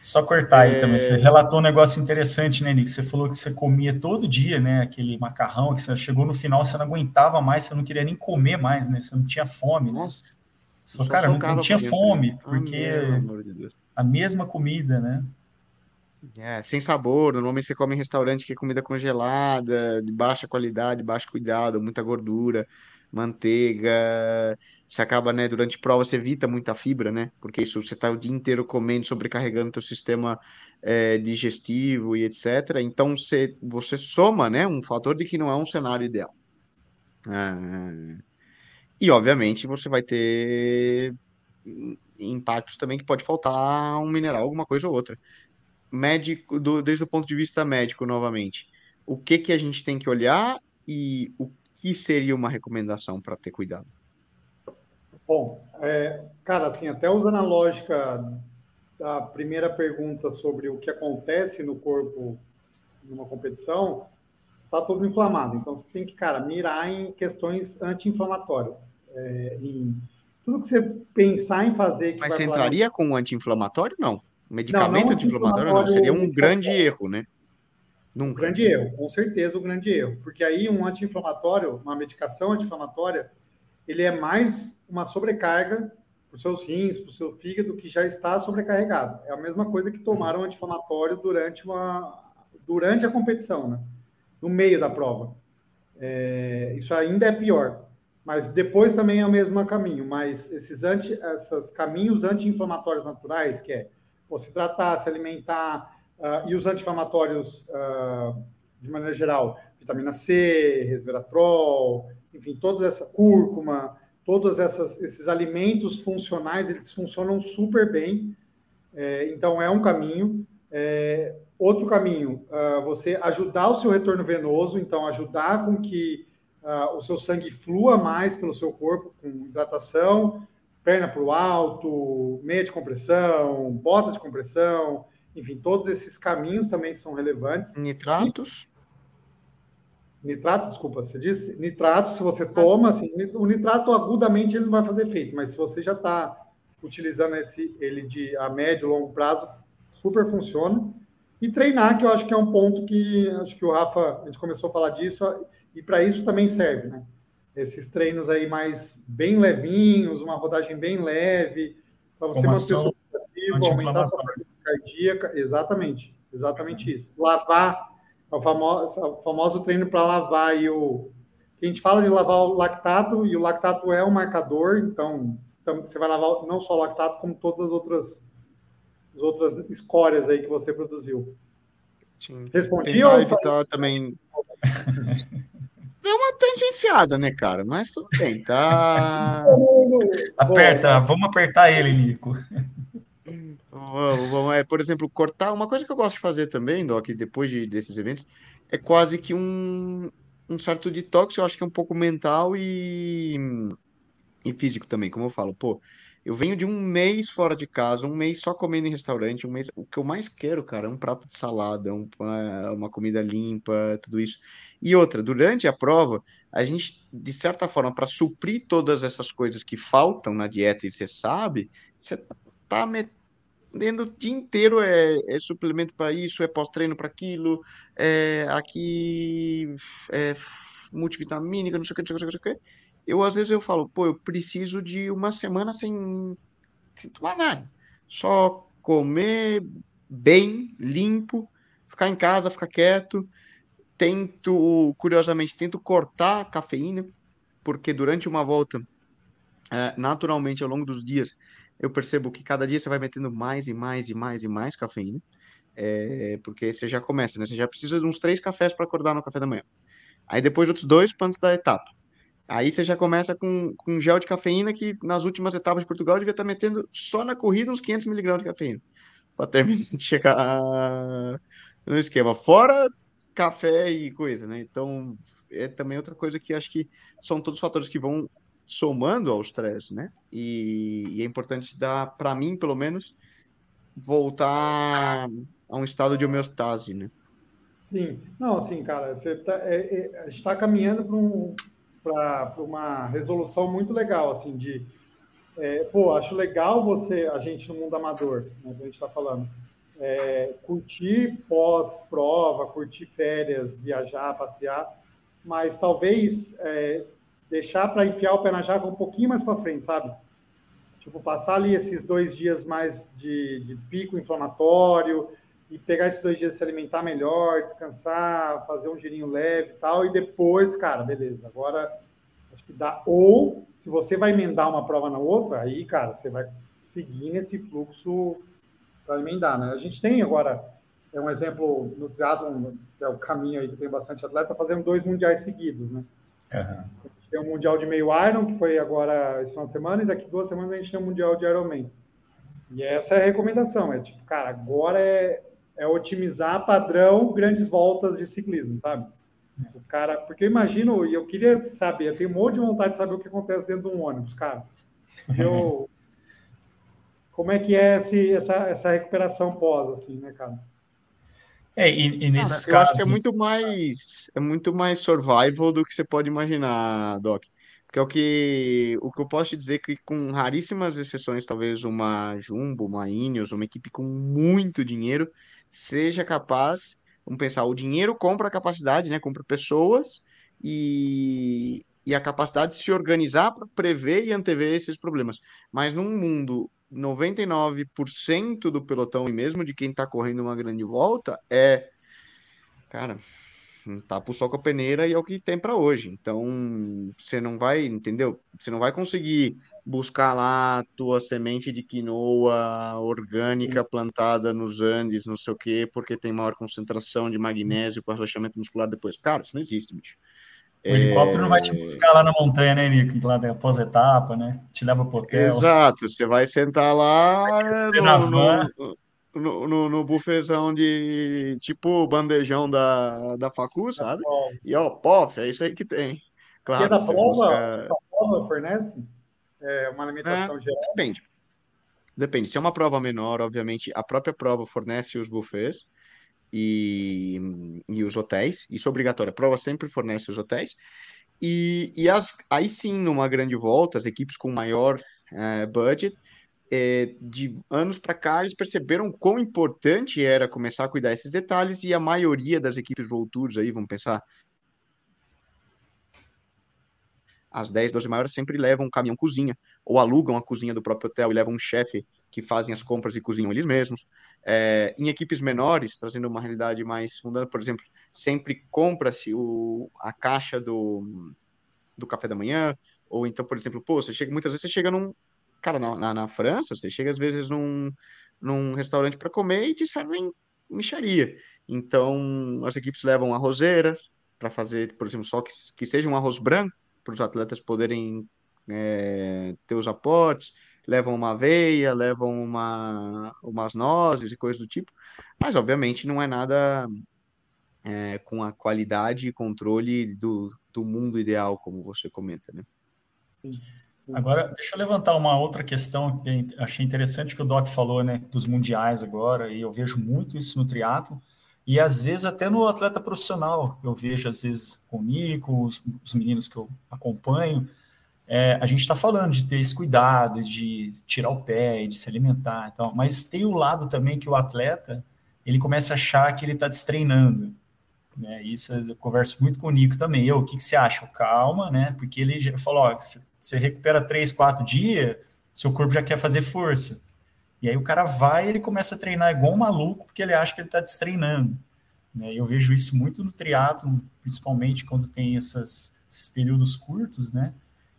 Só cortar aí é... também. Você relatou um negócio interessante, né, Nick? Você falou que você comia todo dia, né? Aquele macarrão, que você chegou no final, você não aguentava mais, você não queria nem comer mais, né? Você não tinha fome. Né? Nossa. Você falou, cara, não, não tinha fome, porque de a mesma comida, né? É, sem sabor. Normalmente você come em restaurante que é comida congelada, de baixa qualidade, baixo cuidado, muita gordura, manteiga. Você acaba, né, durante prova você evita muita fibra, né? Porque isso você está o dia inteiro comendo, sobrecarregando teu sistema é, digestivo e etc. Então você, você soma, né, um fator de que não é um cenário ideal. Ah, e obviamente você vai ter impactos também que pode faltar um mineral, alguma coisa ou outra médico, do, desde o ponto de vista médico, novamente, o que que a gente tem que olhar e o que seria uma recomendação para ter cuidado? Bom, é, cara, assim, até usando a lógica da primeira pergunta sobre o que acontece no corpo numa competição, está todo inflamado. Então, você tem que, cara, mirar em questões anti-inflamatórias. É, em tudo que você pensar em fazer... Mas você entraria com um anti-inflamatório? Não medicamento anti-inflamatório não, seria um grande erro, né? Num grande erro, com certeza um grande erro. Porque aí um anti-inflamatório, uma medicação anti-inflamatória, ele é mais uma sobrecarga para os seus rins, para o seu fígado, que já está sobrecarregado. É a mesma coisa que tomar um anti-inflamatório durante, uma, durante a competição, né? no meio da prova. É, isso ainda é pior. Mas depois também é o mesmo caminho. Mas esses, anti, esses caminhos anti-inflamatórios naturais, que é se tratar, se alimentar, uh, e os anti-inflamatórios, uh, de maneira geral, vitamina C, resveratrol, enfim, toda essa cúrcuma, todos esses alimentos funcionais, eles funcionam super bem. É, então, é um caminho. É, outro caminho, uh, você ajudar o seu retorno venoso, então, ajudar com que uh, o seu sangue flua mais pelo seu corpo, com hidratação, perna para o alto, meia de compressão, bota de compressão, enfim, todos esses caminhos também são relevantes. Nitratos? Nitrato, desculpa, você disse? Nitrato, se você toma, assim, o nitrato agudamente ele não vai fazer efeito, mas se você já está utilizando esse, ele de a médio e longo prazo, super funciona. E treinar, que eu acho que é um ponto que acho que o Rafa, a gente começou a falar disso, e para isso também serve, né? esses treinos aí mais bem levinhos, uma rodagem bem leve, para você Formação manter o ativo, aumentar a sua frequência cardíaca. Exatamente, exatamente isso. Lavar, o famoso, o famoso treino para lavar aí o. A gente fala de lavar o lactato, e o lactato é um marcador, então, então você vai lavar não só o lactato, como todas as outras, as outras escórias aí que você produziu. Sim. Respondi ou evitar também deu uma tangenciada, né, cara? Mas tudo bem, tá. <laughs> Aperta, vamos apertar ele, Nico. Vamos, vamos. É, por exemplo, cortar. Uma coisa que eu gosto de fazer também, Doc, depois de, desses eventos, é quase que um, um certo detox, eu acho que é um pouco mental e, e físico também, como eu falo. Pô, eu venho de um mês fora de casa, um mês só comendo em restaurante, um mês. O que eu mais quero, cara, é um prato de salada, um, uma comida limpa, tudo isso. E outra, durante a prova, a gente, de certa forma, para suprir todas essas coisas que faltam na dieta, e você sabe, você tá metendo o dia inteiro é, é suplemento para isso, é pós-treino para aquilo, é aqui é multivitamínica, não sei o que, não sei o que, não sei o que eu às vezes eu falo, pô, eu preciso de uma semana sem, sem tomar nada. Só comer bem, limpo, ficar em casa, ficar quieto. Tento, curiosamente, tento cortar a cafeína, porque durante uma volta, é, naturalmente, ao longo dos dias, eu percebo que cada dia você vai metendo mais e mais e mais e mais cafeína. É, porque você já começa, né? Você já precisa de uns três cafés para acordar no café da manhã. Aí depois outros dois antes da etapa. Aí você já começa com, com gel de cafeína, que nas últimas etapas de Portugal devia estar metendo só na corrida uns 500 miligramas de cafeína. Para terminar de chegar no esquema. Fora café e coisa, né? Então, é também outra coisa que acho que são todos fatores que vão somando ao estresse, né? E, e, é importante dar, para mim, pelo menos, voltar a um estado de homeostase, né? Sim, não, assim, cara, você tá, é, é, está caminhando para um, uma resolução muito legal, assim, de, é, pô, acho legal você, a gente no mundo amador, né, que a gente está falando, é, curtir pós-prova, curtir férias, viajar, passear, mas talvez é, deixar para enfiar o pé na jaca um pouquinho mais para frente, sabe? Tipo, passar ali esses dois dias mais de, de pico inflamatório e pegar esses dois dias se alimentar melhor, descansar, fazer um girinho leve e tal, e depois, cara, beleza, agora acho que dá. Ou, se você vai emendar uma prova na outra, aí, cara, você vai seguir nesse fluxo para emendar, né? A gente tem agora, é um exemplo no triatlon, que é o caminho aí que tem bastante atleta, fazendo dois mundiais seguidos, né? Uhum. Tem um mundial de meio Iron, que foi agora esse final de semana, e daqui duas semanas a gente tem um mundial de Ironman. E essa é a recomendação, é tipo, cara, agora é, é otimizar padrão grandes voltas de ciclismo, sabe? O cara, porque eu imagino, e eu queria saber, eu tenho um monte de vontade de saber o que acontece dentro de um ônibus, cara. Eu, <laughs> como é que é esse, essa, essa recuperação pós, assim, né, cara? É, e, e nesses Cara, casos... Eu acho que é muito mais é muito mais survival do que você pode imaginar, Doc. Porque é o que, o que eu posso te dizer que com raríssimas exceções, talvez uma Jumbo, uma Ineos, uma equipe com muito dinheiro, seja capaz, vamos pensar, o dinheiro compra a capacidade, né? Compra pessoas e, e a capacidade de se organizar para prever e antever esses problemas. Mas num mundo 99% do pelotão e mesmo de quem está correndo uma grande volta é, cara, tá pro sol com a peneira e é o que tem para hoje. Então, você não vai, entendeu? Você não vai conseguir buscar lá a tua semente de quinoa orgânica plantada nos Andes, não sei o quê, porque tem maior concentração de magnésio para relaxamento muscular depois. Cara, isso não existe, bicho. O helicóptero não vai te buscar lá na montanha, né, Nico? Lá após etapa, né? Te leva pro hotel. Exato, você vai sentar lá no, no, no, no, no bufezão de tipo bandejão da, da facu, sabe? E ó, pof, é isso aí que tem. Claro, e da prova, busca... essa prova fornece é, uma alimentação é, geral? Depende. Depende. Se é uma prova menor, obviamente, a própria prova fornece os buffets e, e os hotéis, isso é obrigatório, a prova sempre fornece os hotéis, e, e as, aí sim, numa grande volta, as equipes com maior uh, budget, é, de anos para cá, eles perceberam quão importante era começar a cuidar desses detalhes, e a maioria das equipes World aí, vamos pensar, as 10, 12 maiores sempre levam um caminhão cozinha, ou alugam a cozinha do próprio hotel e levam um chefe que fazem as compras e cozinham eles mesmos. É, em equipes menores, trazendo uma realidade mais mundana, por exemplo, sempre compra-se a caixa do, do café da manhã, ou então, por exemplo, pô, você chega, muitas vezes você chega num, cara, na, na, na França, você chega às vezes num, num restaurante para comer e te servem micharia. Então, as equipes levam arrozeiras para fazer, por exemplo, só que, que seja um arroz branco, para os atletas poderem é, ter os aportes, levam uma aveia, levam uma, umas nozes e coisas do tipo, mas obviamente não é nada é, com a qualidade e controle do, do mundo ideal, como você comenta, né? Agora, deixa eu levantar uma outra questão que achei interessante que o Doc falou, né, dos mundiais agora, e eu vejo muito isso no triatlo e às vezes até no atleta profissional, eu vejo às vezes com o Nico, os, os meninos que eu acompanho, é, a gente está falando de ter esse cuidado, de tirar o pé, de se alimentar, então, mas tem o lado também que o atleta ele começa a achar que ele está destreinando. Né? Isso eu converso muito com o Nico também. Eu, o que, que você acha? Calma, né? Porque ele já falou: ó, você recupera três, quatro dias, seu corpo já quer fazer força. E aí o cara vai e ele começa a treinar igual um maluco, porque ele acha que ele está destreinando. Né? Eu vejo isso muito no triatlo, principalmente quando tem essas, esses períodos curtos, né?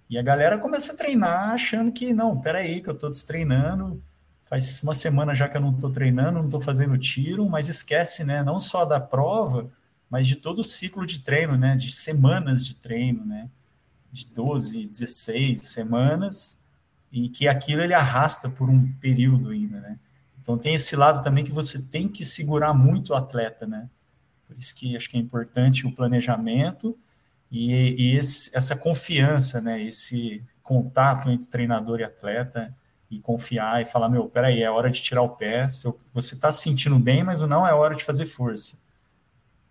E a galera começa a treinar achando que, não, peraí, que eu estou destreinando, faz uma semana já que eu não estou treinando, não estou fazendo tiro, mas esquece, né, não só da prova, mas de todo o ciclo de treino, né, de semanas de treino, né, de 12, 16 semanas, e que aquilo ele arrasta por um período ainda, né. Então tem esse lado também que você tem que segurar muito o atleta, né, por isso que acho que é importante o planejamento, e, e esse, essa confiança, né? Esse contato entre treinador e atleta e confiar e falar, meu, peraí, é hora de tirar o pé, você está se sentindo bem, mas não é hora de fazer força.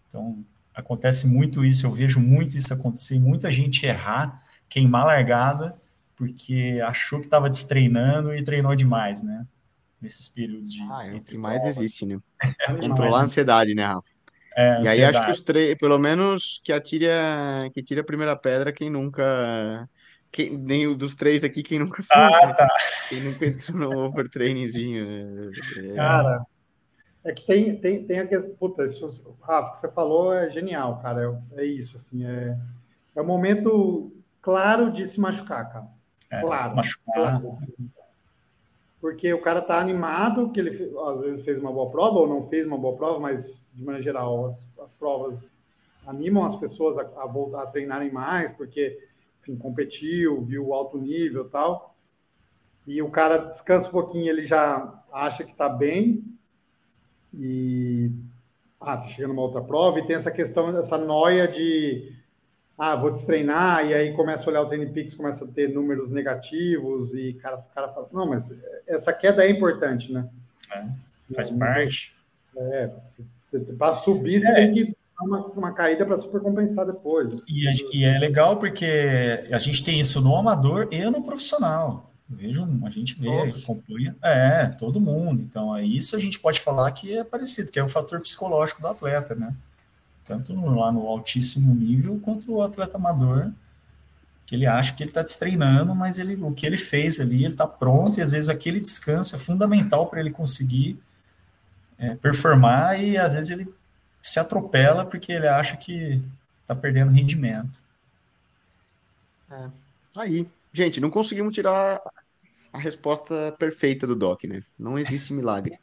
Então, acontece muito isso, eu vejo muito isso acontecer, muita gente errar, queimar largada, porque achou que estava destreinando e treinou demais, né? Nesses períodos de. Ah, é o que mais existe, né? <laughs> Controlar a ansiedade, né, Rafa? É, e aí acho que os três, pelo menos que atire a, que tire a primeira pedra quem nunca quem, nem o dos três aqui, quem nunca fez, ah, né? tá. Quem nunca entrou no overtrainingzinho. Né? É... Cara, é que tem, tem, tem a questão. Puta, isso, Rafa, o que você falou é genial, cara. É, é isso, assim. É, é o momento claro de se machucar, cara. É, claro. Machucar. Claro. Porque o cara tá animado, que ele às vezes fez uma boa prova, ou não fez uma boa prova, mas de maneira geral, as, as provas animam as pessoas a, a voltar a treinarem mais, porque enfim, competiu, viu alto nível tal. E o cara descansa um pouquinho, ele já acha que está bem e ah, tá chegando uma outra prova e tem essa questão, essa noia de ah, vou destreinar, e aí começa a olhar o Training Peaks, começa a ter números negativos, e cara, o cara fala, não, mas essa queda é importante, né? É, faz parte. É, para subir, você é. tem que uma, uma caída para super compensar depois. E, e, é legal porque a gente tem isso no amador e no profissional. Vejo, a gente vê, Todos. acompanha, é, todo mundo. Então, é isso a gente pode falar que é parecido, que é o fator psicológico do atleta, né? Tanto lá no altíssimo nível quanto o atleta amador, que ele acha que ele está destreinando, mas ele, o que ele fez ali, ele está pronto, e às vezes aquele descanso é fundamental para ele conseguir é, performar, e às vezes ele se atropela porque ele acha que está perdendo rendimento. É, aí, gente, não conseguimos tirar a resposta perfeita do Doc, né? Não existe milagre.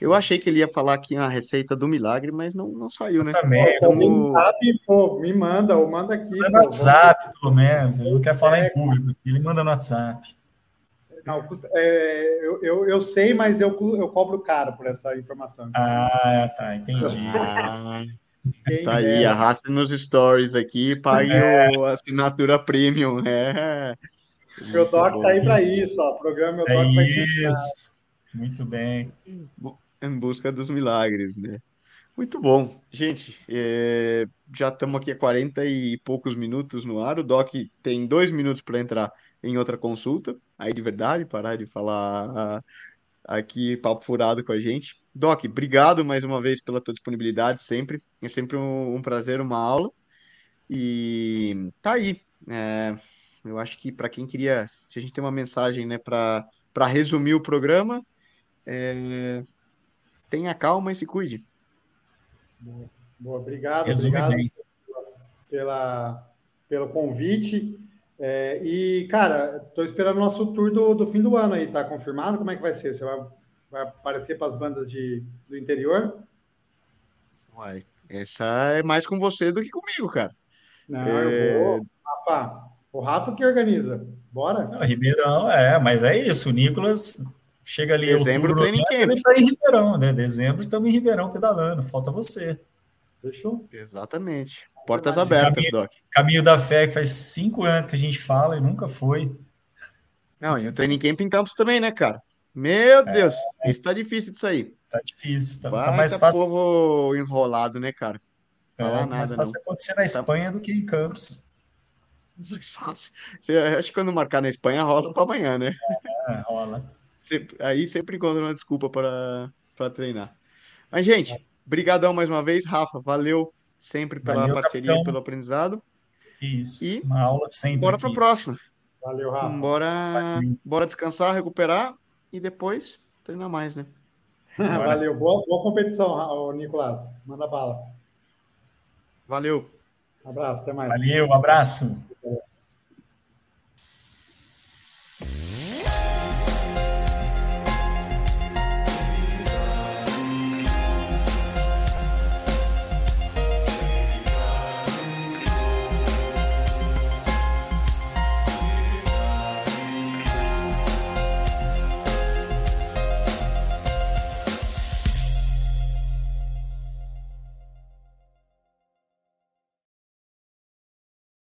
Eu achei que ele ia falar aqui a receita do milagre, mas não, não saiu, né? Eu também. Pô, alguém sabe, pô, me manda, ou manda aqui. Manda no WhatsApp, pelo menos. Ele não quer falar é, em público. Ele manda no WhatsApp. Não, é, eu, eu, eu, sei, mas eu, eu cobro caro por essa informação. Ah, tá, entendi. Ah, tá aí, é. arrasta nos stories aqui, pague é. a assinatura premium. É. o Doc bom. tá aí para isso, ó. O programa é Doc vai isso. Muito bem. Em busca dos milagres, né? Muito bom. Gente, é, já estamos aqui há 40 e poucos minutos no ar. O Doc tem dois minutos para entrar em outra consulta, aí de verdade, parar de falar aqui papo furado com a gente. Doc, obrigado mais uma vez pela tua disponibilidade sempre. É sempre um, um prazer, uma aula. E tá aí. É, eu acho que para quem queria, se a gente tem uma mensagem, né, para resumir o programa, é, tenha calma e se cuide. Boa, boa. obrigado, Resume obrigado bem. pela, pelo convite. É, e, cara, estou esperando o nosso tour do, do fim do ano aí, tá confirmado? Como é que vai ser? Você vai, vai aparecer para as bandas de, do interior? Uai, essa é mais com você do que comigo, cara. Não, é... eu vou. Rafa, o Rafa que organiza. Bora? Não, Ribeirão, é, mas é isso. O Nicolas chega ali. Dezembro, outubro, training camp. Ele tá em Ribeirão, né? Dezembro estamos em Ribeirão pedalando. Falta você. Fechou? Exatamente. Portas abertas, caminho, Doc. Caminho da fé, que faz cinco anos que a gente fala e nunca foi. Não, e o training camp em campos também, né, cara? Meu é, Deus, é. isso tá difícil de sair. Tá difícil, tá, tá mais fácil. povo enrolado, né, cara? É, tá mais fácil não. acontecer na Espanha do que em Campos. Mais fácil. Acho que quando marcar na Espanha rola para amanhã, né? É, rola. Aí sempre encontra uma desculpa para treinar. Mas, gente, brigadão mais uma vez. Rafa, valeu sempre pela Valeu, parceria capitão. pelo aprendizado. Isso, e uma aula sempre. Bora para a próxima. Valeu, Rafa. Bora, bora descansar, recuperar e depois treinar mais, né? <laughs> Valeu, boa, boa competição, Nicolás. Manda bala. Valeu. Um abraço, até mais. Valeu, um abraço.